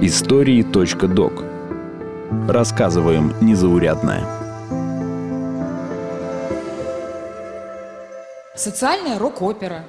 Истории.док Рассказываем незаурядное. Социальная рок-опера.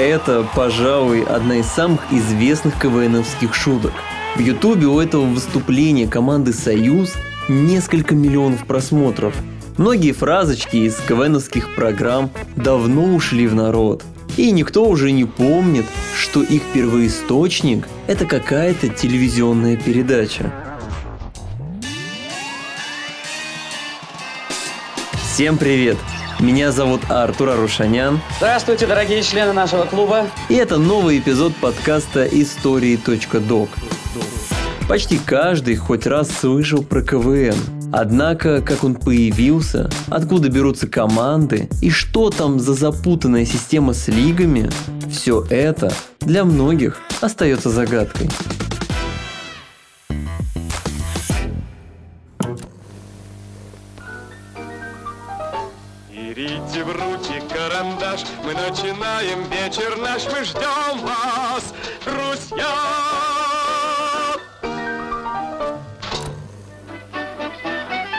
Это, пожалуй, одна из самых известных КВНовских шуток. В Ютубе у этого выступления команды «Союз» несколько миллионов просмотров. Многие фразочки из КВНовских программ давно ушли в народ. И никто уже не помнит, что их первоисточник – это какая-то телевизионная передача. Всем привет! Меня зовут Артур Арушанян, Здравствуйте, дорогие члены нашего клуба. и это новый эпизод подкаста «Истории.док». Почти каждый хоть раз слышал про КВН. Однако, как он появился, откуда берутся команды и что там за запутанная система с лигами, все это для многих остается загадкой. Начинаем вечер наш, мы ждем вас, друзья!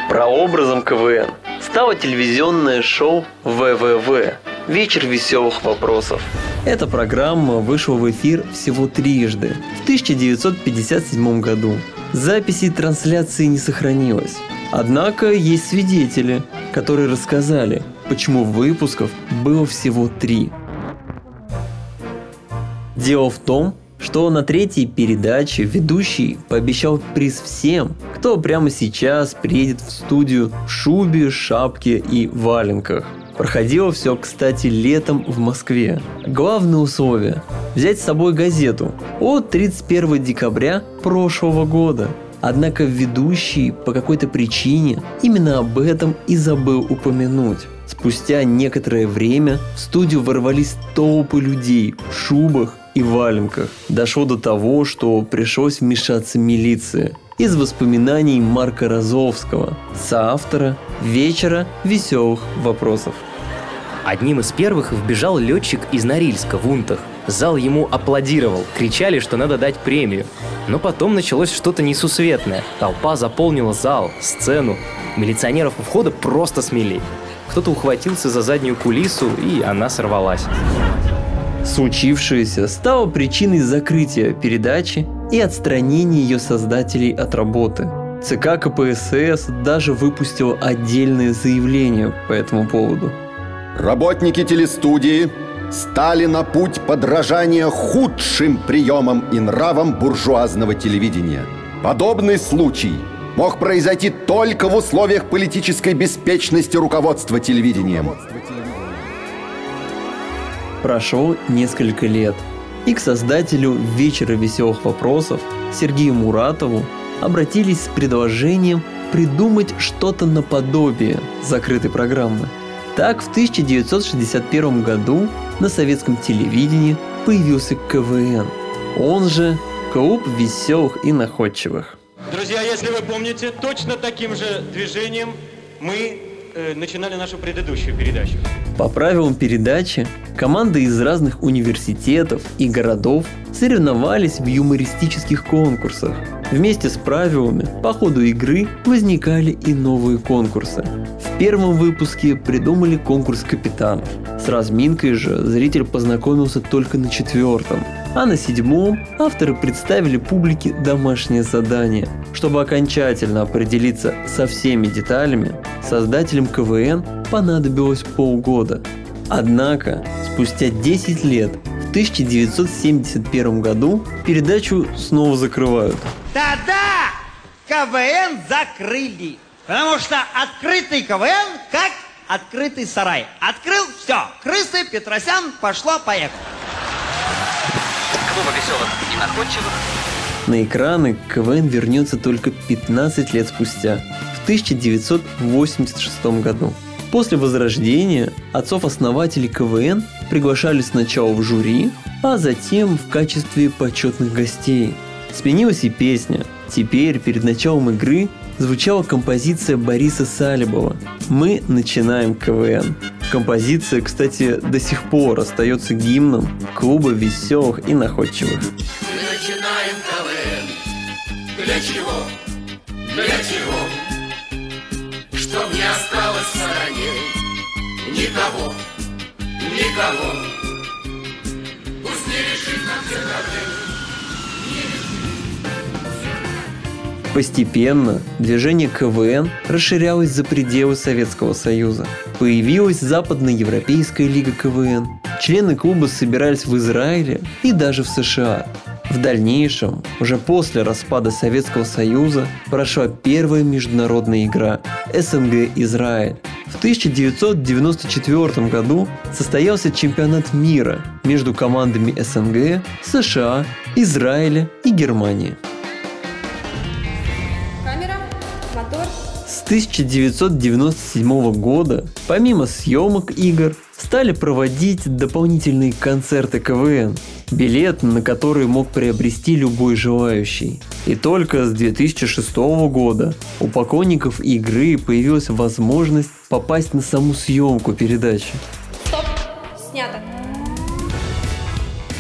Прообразом КВН стало телевизионное шоу ВВВ «Вечер веселых вопросов». Эта программа вышла в эфир всего трижды в 1957 году. Записей трансляции не сохранилось. Однако есть свидетели, которые рассказали, почему выпусков было всего три. Дело в том, что на третьей передаче ведущий пообещал приз всем, кто прямо сейчас приедет в студию в шубе, шапке и валенках. Проходило все, кстати, летом в Москве. Главное условие – взять с собой газету от 31 декабря прошлого года. Однако ведущий по какой-то причине именно об этом и забыл упомянуть. Спустя некоторое время в студию ворвались толпы людей в шубах и валенках. Дошло до того, что пришлось вмешаться милиция. Из воспоминаний Марка Розовского, соавтора «Вечера веселых вопросов». Одним из первых вбежал летчик из Норильска в Унтах. Зал ему аплодировал, кричали, что надо дать премию. Но потом началось что-то несусветное. Толпа заполнила зал, сцену. Милиционеров у входа просто смели. Кто-то ухватился за заднюю кулису, и она сорвалась. Случившееся стало причиной закрытия передачи и отстранения ее создателей от работы. ЦК КПСС даже выпустил отдельное заявление по этому поводу. Работники телестудии стали на путь подражания худшим приемам и нравам буржуазного телевидения. Подобный случай мог произойти только в условиях политической беспечности руководства телевидением. Прошло несколько лет, и к создателю «Вечера веселых вопросов» Сергею Муратову обратились с предложением придумать что-то наподобие закрытой программы. Так в 1961 году на советском телевидении появился КВН, он же Клуб веселых и находчивых. Друзья, если вы помните, точно таким же движением мы э, начинали нашу предыдущую передачу. По правилам передачи, команды из разных университетов и городов соревновались в юмористических конкурсах. Вместе с правилами по ходу игры возникали и новые конкурсы. В первом выпуске придумали конкурс капитанов. С разминкой же зритель познакомился только на четвертом. А на седьмом авторы представили публике домашнее задание. Чтобы окончательно определиться со всеми деталями, создателям КВН понадобилось полгода. Однако, спустя 10 лет, в 1971 году передачу снова закрывают. Да-да! КВН закрыли. Потому что открытый КВН как открытый сарай. Открыл, все, крысы, Петросян, пошло, поехало. Клуба веселых и находчивых. На экраны КВН вернется только 15 лет спустя, в 1986 году. После возрождения отцов-основателей КВН приглашали сначала в жюри, а затем в качестве почетных гостей. Сменилась и песня. Теперь, перед началом игры, звучала композиция Бориса Салибова «Мы начинаем КВН». Композиция, кстати, до сих пор остается гимном клуба веселых и находчивых. Никого, никого. Пусть не решит нам все проблемы. Постепенно движение КВН расширялось за пределы Советского Союза. Появилась Западноевропейская лига КВН. Члены клуба собирались в Израиле и даже в США. В дальнейшем, уже после распада Советского Союза, прошла первая международная игра СНГ-Израиль. В 1994 году состоялся чемпионат мира между командами СНГ, США, Израиля и Германии. Камера, мотор. С 1997 года, помимо съемок игр, стали проводить дополнительные концерты КВН, билет на который мог приобрести любой желающий. И только с 2006 года у поклонников игры появилась возможность попасть на саму съемку передачи. Стоп. Снято.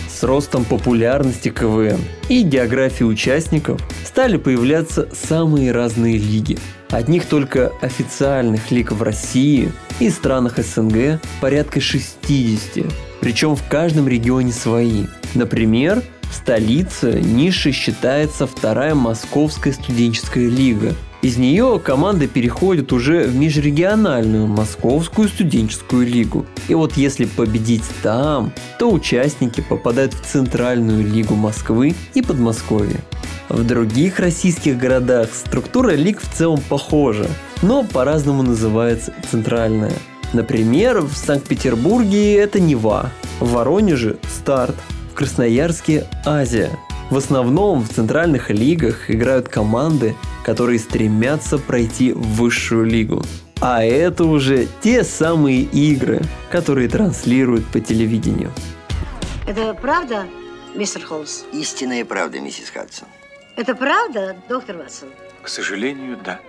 С ростом популярности КВН и географии участников стали появляться самые разные лиги. Одних только официальных лиг в России и странах СНГ порядка 60, причем в каждом регионе свои. Например, в столице нишей считается вторая Московская студенческая лига. Из нее команды переходят уже в межрегиональную Московскую студенческую лигу. И вот если победить там, то участники попадают в Центральную лигу Москвы и Подмосковья. В других российских городах структура лиг в целом похожа, но по-разному называется центральная. Например, в Санкт-Петербурге это Нева, в Воронеже – Старт, в Красноярске – Азия. В основном в центральных лигах играют команды, которые стремятся пройти в высшую лигу. А это уже те самые игры, которые транслируют по телевидению. Это правда, мистер Холмс? Истинная правда, миссис Хадсон. Это правда, доктор Ватсон? К сожалению, да.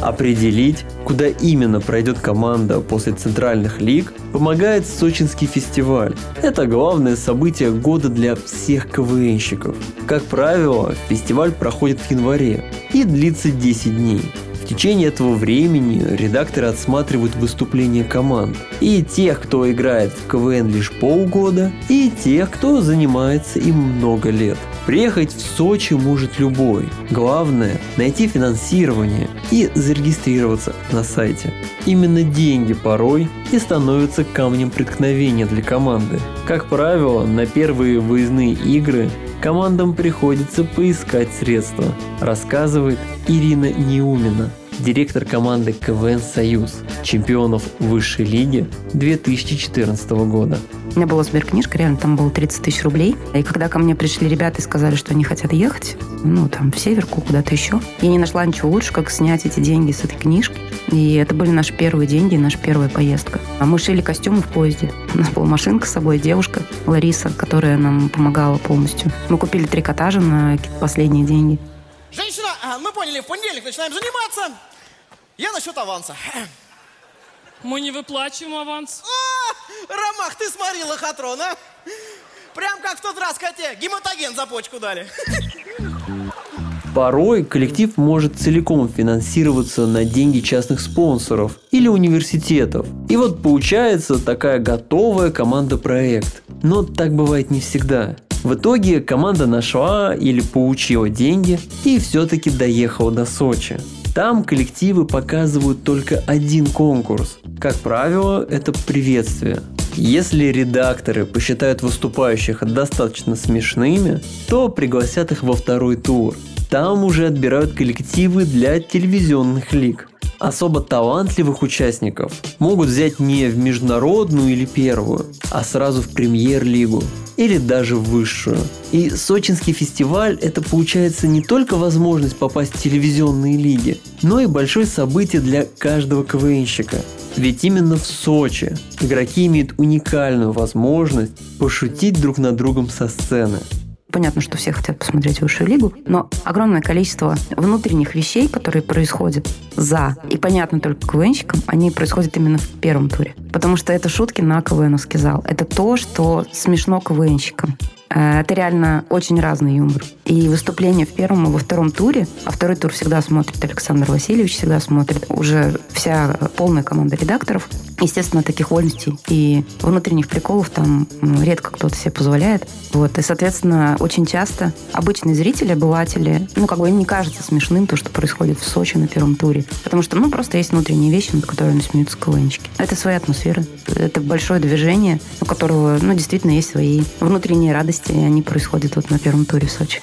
Определить, куда именно пройдет команда после центральных лиг, помогает Сочинский фестиваль. Это главное событие года для всех КВНщиков. Как правило, фестиваль проходит в январе и длится 10 дней. В течение этого времени редакторы отсматривают выступления команд. И тех, кто играет в КВН лишь полгода, и тех, кто занимается им много лет. Приехать в Сочи может любой. Главное – найти финансирование и зарегистрироваться на сайте. Именно деньги порой и становятся камнем преткновения для команды. Как правило, на первые выездные игры командам приходится поискать средства, рассказывает Ирина Неумина, директор команды КВН «Союз», чемпионов высшей лиги 2014 года. У меня была сберкнижка, реально там было 30 тысяч рублей. И когда ко мне пришли ребята и сказали, что они хотят ехать, ну, там, в Северку, куда-то еще, я не нашла ничего лучше, как снять эти деньги с этой книжки. И это были наши первые деньги, наша первая поездка. А мы шили костюмы в поезде. У нас была машинка с собой, девушка Лариса, которая нам помогала полностью. Мы купили трикотажи на последние деньги. Женщина, а, мы поняли, в понедельник начинаем заниматься. Я насчет аванса. Мы не выплачиваем аванс. А, Ромах, ты смотри, лохотрон, а? Прям как в тот раз коте, гематоген за почку дали. Порой коллектив может целиком финансироваться на деньги частных спонсоров или университетов. И вот получается такая готовая команда-проект. Но так бывает не всегда. В итоге команда нашла или получила деньги и все-таки доехала до Сочи. Там коллективы показывают только один конкурс. Как правило, это приветствие. Если редакторы посчитают выступающих достаточно смешными, то пригласят их во второй тур. Там уже отбирают коллективы для телевизионных лиг. Особо талантливых участников могут взять не в международную или первую, а сразу в премьер-лигу или даже в высшую. И сочинский фестиваль – это получается не только возможность попасть в телевизионные лиги, но и большое событие для каждого КВНщика. Ведь именно в Сочи игроки имеют уникальную возможность пошутить друг над другом со сцены. Понятно, что все хотят посмотреть высшую лигу, но огромное количество внутренних вещей, которые происходят за, и понятно только КВНщикам, они происходят именно в первом туре. Потому что это шутки на КВНовский зал. Это то, что смешно КВНщикам. Э, Это реально очень разный юмор. И выступление в первом и во втором туре, а второй тур всегда смотрит Александр Васильевич, всегда смотрит уже вся полная команда редакторов. Естественно, таких вольностей и внутренних приколов там редко кто-то себе позволяет. Вот. И, соответственно, очень часто обычные зрители, обыватели, ну, как бы им не кажется смешным то, что происходит в Сочи на первом туре. Потому что, ну, просто есть внутренние вещи, над которыми смеются КВНчики. Это своя атмосфера. Это большое движение, у которого, ну, действительно есть свои внутренние радости, и они происходят вот на первом туре в Сочи.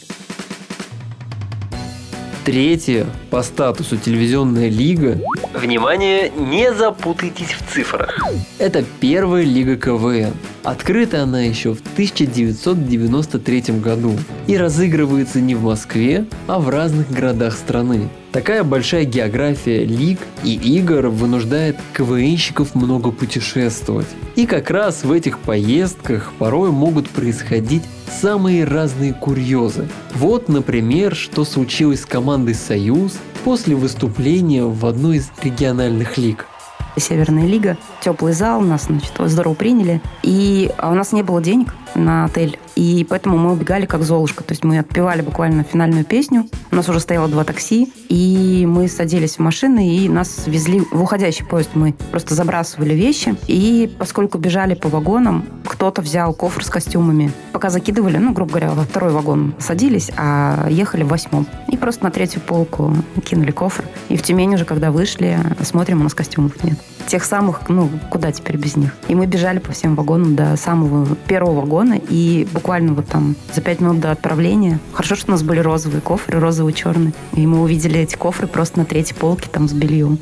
Третье по статусу телевизионная лига. Внимание, не запутайтесь в цифрах. Это первая лига КВН. Открыта она еще в 1993 году и разыгрывается не в Москве, а в разных городах страны. Такая большая география лиг и игр вынуждает КВНщиков много путешествовать. И как раз в этих поездках порой могут происходить самые разные курьезы. Вот, например, что случилось с командой «Союз» после выступления в одной из региональных лиг. Северная лига, теплый зал, нас, значит, здорово приняли. И а у нас не было денег на отель, и поэтому мы убегали как Золушка. То есть мы отпевали буквально финальную песню. У нас уже стояло два такси, и мы садились в машины, и нас везли в уходящий поезд. Мы просто забрасывали вещи, и поскольку бежали по вагонам, кто-то взял кофр с костюмами. Пока закидывали, ну, грубо говоря, во второй вагон садились, а ехали в восьмом. И просто на третью полку кинули кофр. И в Тюмень уже, когда вышли, смотрим, у нас костюмов нет. Тех самых, ну, куда теперь без них? И мы бежали по всем вагонам до самого первого вагона, и буквально вот там за пять минут до отправления. Хорошо, что у нас были розовые кофры, розовые, черные. И мы увидели эти кофры просто на третьей полке там с бельем.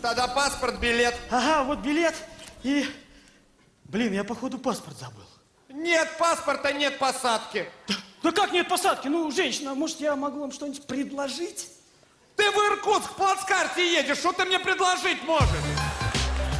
Тогда паспорт, билет. Ага, вот билет и... Блин, я походу паспорт забыл. Нет паспорта, нет посадки. Да как нет посадки? Ну, женщина, может, я могу вам что-нибудь предложить? Ты в Иркутск в плацкарте едешь, что ты мне предложить можешь?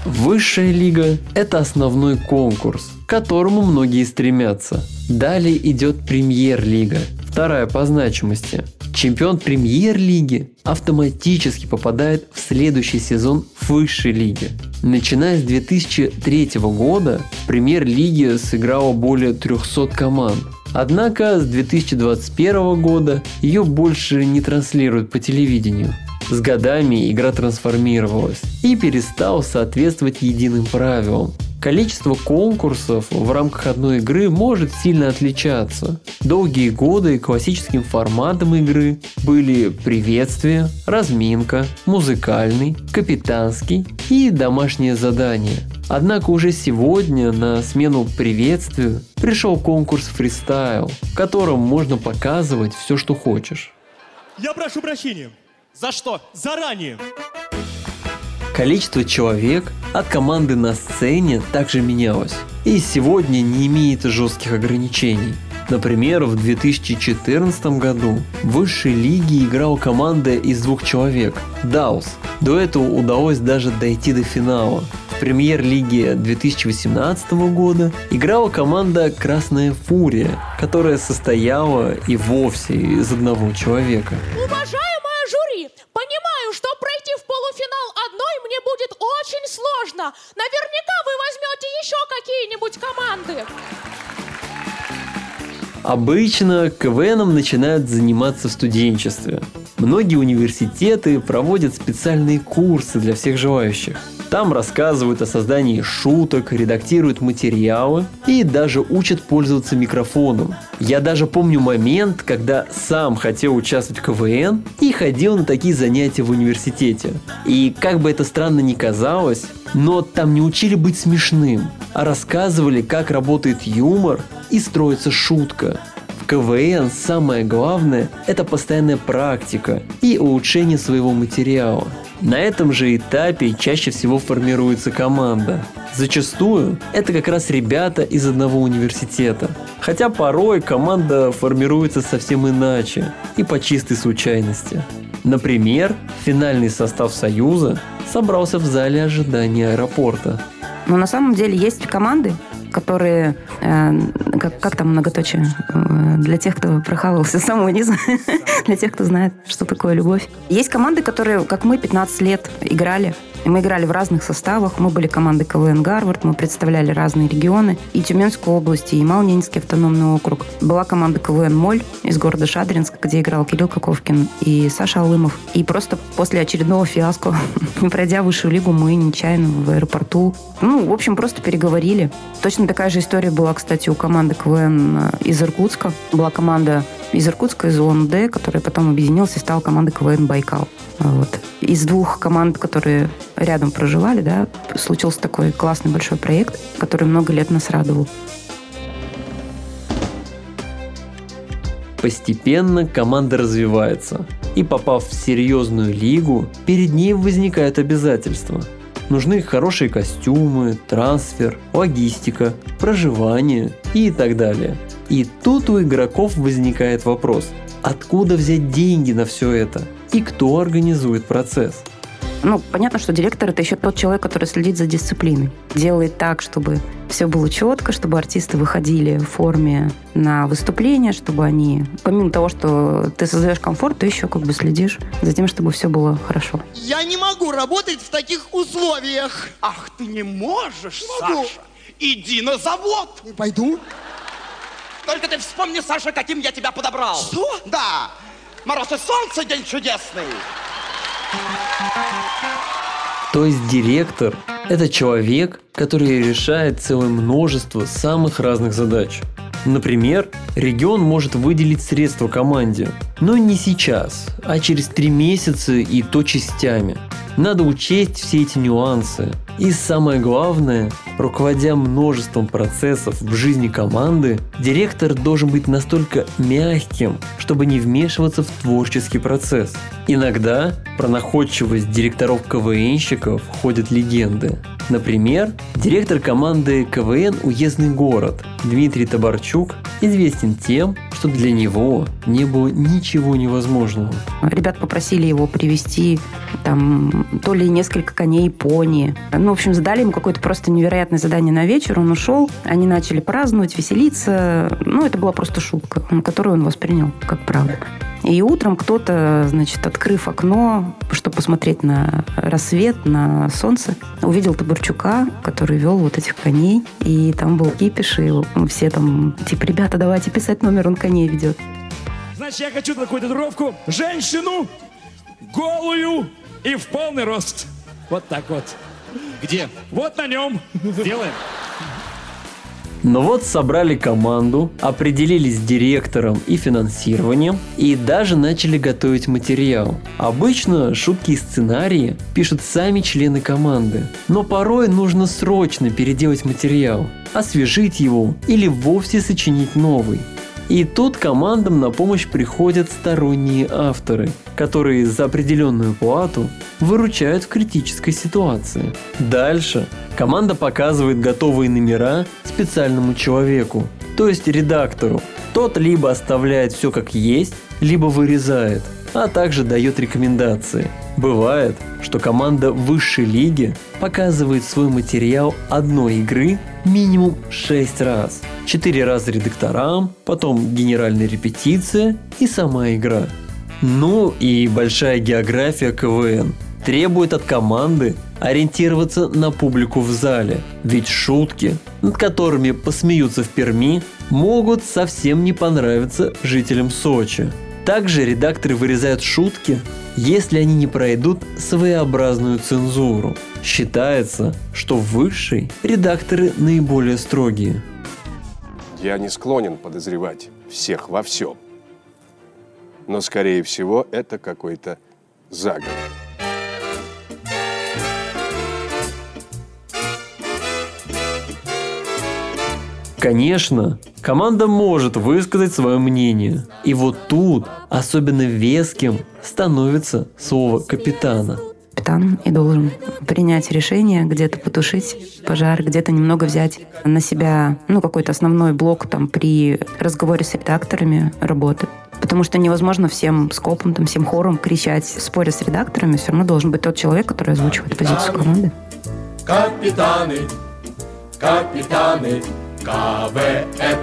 Высшая лига – это основной конкурс, к которому многие стремятся. Далее идет премьер-лига, вторая по значимости. Чемпион премьер-лиги автоматически попадает в следующий сезон высшей лиги. Начиная с 2003 года в премьер-лиге сыграло более 300 команд. Однако с 2021 года ее больше не транслируют по телевидению. С годами игра трансформировалась и перестала соответствовать единым правилам. Количество конкурсов в рамках одной игры может сильно отличаться. Долгие годы классическим форматом игры были приветствие, разминка, музыкальный, капитанский и домашнее задание. Однако уже сегодня на смену приветствию пришел конкурс фристайл, в котором можно показывать все, что хочешь. Я прошу прощения. За что? Заранее. Количество человек от команды на сцене также менялось и сегодня не имеет жестких ограничений. Например, в 2014 году в высшей лиге играла команда из двух человек – Даус. До этого удалось даже дойти до финала. В премьер-лиге 2018 года играла команда «Красная фурия», которая состояла и вовсе из одного человека. Уважаемое жюри, понимаю, что пройти в полуфинал одной мне будет очень сложно. Наверняка вы возьмете еще какие-нибудь команды. Обычно КВНом начинают заниматься в студенчестве. Многие университеты проводят специальные курсы для всех желающих. Там рассказывают о создании шуток, редактируют материалы и даже учат пользоваться микрофоном. Я даже помню момент, когда сам хотел участвовать в КВН и ходил на такие занятия в университете. И как бы это странно ни казалось, но там не учили быть смешным, а рассказывали, как работает юмор и строится шутка. КВН самое главное – это постоянная практика и улучшение своего материала. На этом же этапе чаще всего формируется команда. Зачастую это как раз ребята из одного университета. Хотя порой команда формируется совсем иначе и по чистой случайности. Например, финальный состав Союза собрался в зале ожидания аэропорта. Но на самом деле есть команды, которые, э, как, как там многоточие, э, для тех, кто прохавался самого низа, для тех, кто знает, что такое любовь. Есть команды, которые, как мы, 15 лет играли и мы играли в разных составах. Мы были командой КВН «Гарвард», мы представляли разные регионы. И Тюменскую область, и Малнинский автономный округ. Была команда КВН «Моль» из города Шадринск, где играл Кирилл Коковкин и Саша Алымов. И просто после очередного фиаско, не пройдя высшую лигу, мы нечаянно в аэропорту. Ну, в общем, просто переговорили. Точно такая же история была, кстати, у команды КВН э, из Иркутска. Была команда из Иркутска, из ООН-Д, которая потом объединилась и стала командой КВН «Байкал». Вот. Из двух команд, которые рядом проживали, да, случился такой классный большой проект, который много лет нас радовал. Постепенно команда развивается, и попав в серьезную лигу, перед ней возникают обязательства. Нужны хорошие костюмы, трансфер, логистика, проживание и так далее. И тут у игроков возникает вопрос, откуда взять деньги на все это и кто организует процесс – ну, понятно, что директор это еще тот человек, который следит за дисциплиной. Делает так, чтобы все было четко, чтобы артисты выходили в форме на выступление, чтобы они, помимо того, что ты создаешь комфорт, ты еще как бы следишь за тем, чтобы все было хорошо. Я не могу работать в таких условиях. Ах, ты не можешь, Не могу. Саша. Иди на завод. Не пойду. Только ты вспомни, Саша, каким я тебя подобрал. Что? Да. Мороз и солнце, день чудесный. То есть директор – это человек, который решает целое множество самых разных задач. Например, регион может выделить средства команде, но не сейчас, а через три месяца и то частями. Надо учесть все эти нюансы. И самое главное, руководя множеством процессов в жизни команды, директор должен быть настолько мягким, чтобы не вмешиваться в творческий процесс. Иногда про находчивость директоров КВНщиков ходят легенды. Например, директор команды КВН «Уездный город» Дмитрий Табарчук известен тем, что для него не было ничего невозможного. Ребят попросили его привести там то ли несколько коней пони. Ну, в общем, задали ему какое-то просто невероятное задание на вечер. Он ушел, они начали праздновать, веселиться. Ну, это была просто шутка, которую он воспринял как правду. И утром кто-то, значит, открыв окно, чтобы посмотреть на рассвет, на солнце, увидел Табурчука, который вел вот этих коней. И там был кипиш, и все там, типа, ребята, давайте писать номер, он коней ведет. Значит, я хочу такую татуировку. Женщину голую и в полный рост. Вот так вот. Где? Вот на нем. Сделаем. Но вот собрали команду, определились с директором и финансированием и даже начали готовить материал. Обычно шутки и сценарии пишут сами члены команды, но порой нужно срочно переделать материал, освежить его или вовсе сочинить новый. И тут командам на помощь приходят сторонние авторы, которые за определенную плату выручают в критической ситуации. Дальше команда показывает готовые номера специальному человеку, то есть редактору. Тот либо оставляет все как есть, либо вырезает, а также дает рекомендации. Бывает, что команда высшей лиги показывает свой материал одной игры минимум 6 раз. 4 раза редакторам, потом генеральная репетиция и сама игра. Ну и большая география КВН требует от команды ориентироваться на публику в зале. Ведь шутки, над которыми посмеются в Перми, могут совсем не понравиться жителям Сочи. Также редакторы вырезают шутки, если они не пройдут своеобразную цензуру. Считается, что высшие редакторы наиболее строгие. Я не склонен подозревать всех во всем. Но, скорее всего, это какой-то заговор. Конечно, команда может высказать свое мнение. И вот тут особенно веским становится слово капитана. Капитан и должен принять решение, где-то потушить пожар, где-то немного взять на себя ну, какой-то основной блок там, при разговоре с редакторами работы. Потому что невозможно всем скопом, там, всем хором кричать, споря с редакторами. Все равно должен быть тот человек, который озвучивает позицию команды. Капитаны, капитаны, КВН.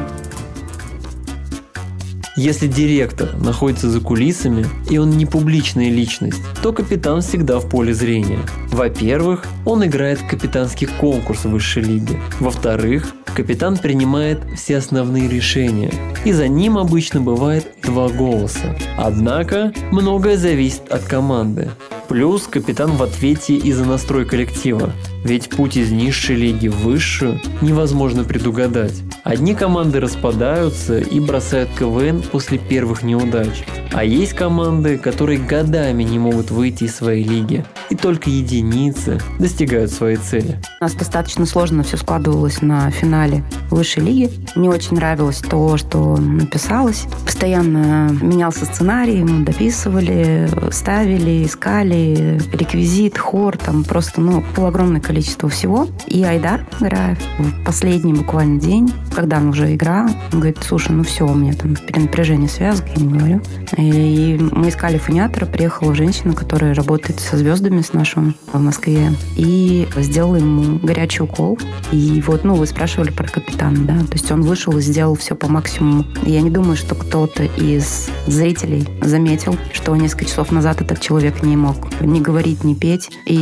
Если директор находится за кулисами и он не публичная личность, то капитан всегда в поле зрения. Во-первых, он играет капитанский конкурс в высшей лиге. Во-вторых, капитан принимает все основные решения, и за ним обычно бывает два голоса. Однако, многое зависит от команды. Плюс капитан в ответе и за настрой коллектива. Ведь путь из низшей лиги в высшую невозможно предугадать. Одни команды распадаются и бросают КВН после первых неудач. А есть команды, которые годами не могут выйти из своей лиги. И только единицы достигают своей цели. У нас достаточно сложно все складывалось на финале высшей лиги. Мне очень нравилось то, что написалось. Постоянно менялся сценарий, мы дописывали, ставили, искали реквизит, хор, там просто, ну, было огромное количество всего. И Айдар Граев в последний буквально день, когда он уже играл, он говорит, слушай, ну все, у меня там перенапряжение связок, я не говорю. И мы искали фониатора, приехала женщина, которая работает со звездами с нашим в Москве, и сделала ему горячий укол. И вот, ну, вы спрашивали про капитана, да, то есть он вышел и сделал все по максимуму. Я не думаю, что кто-то из зрителей заметил, что несколько часов назад этот человек не мог ни говорить, ни петь, и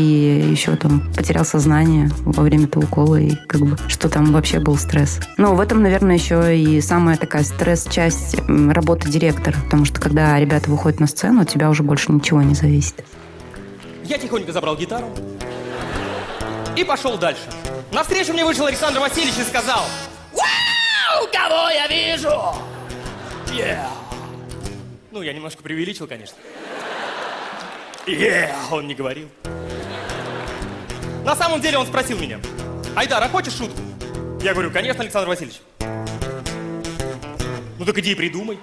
еще там потерял сознание во время этого укола, и как бы, что там вообще был стресс. Но в этом, наверное, еще и самая такая стресс-часть работы директора, потому что когда ребята выходят на сцену, от тебя уже больше ничего не зависит. Я тихонько забрал гитару и пошел дальше. Навстречу мне вышел Александр Васильевич и сказал, «Вау, кого я вижу!» Yeah. Ну, я немножко преувеличил, конечно. Yeah, он не говорил. На самом деле он спросил меня, Айдар, а хочешь шутку? Я говорю, конечно, Александр Васильевич. Ну так иди и придумай.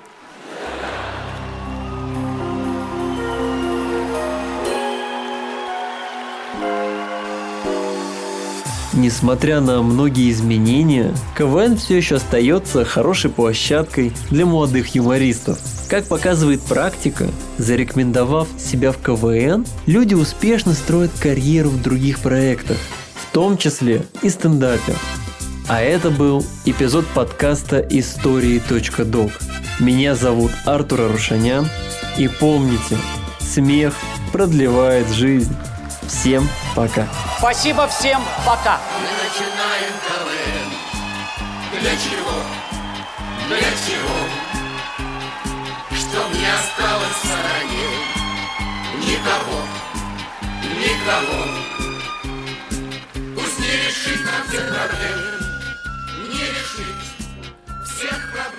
Несмотря на многие изменения, КВН все еще остается хорошей площадкой для молодых юмористов. Как показывает практика, зарекомендовав себя в КВН, люди успешно строят карьеру в других проектах, в том числе и стендапе. А это был эпизод подкаста истории.док. Меня зовут Артур Арушанян. И помните, смех продлевает жизнь. Всем пока. Спасибо всем, пока. Мы начинаем КВН. Для чего? Для чего? Чтоб не осталось в стороне никого, никого. Пусть не решит нам всех проблем, не решит всех проблем.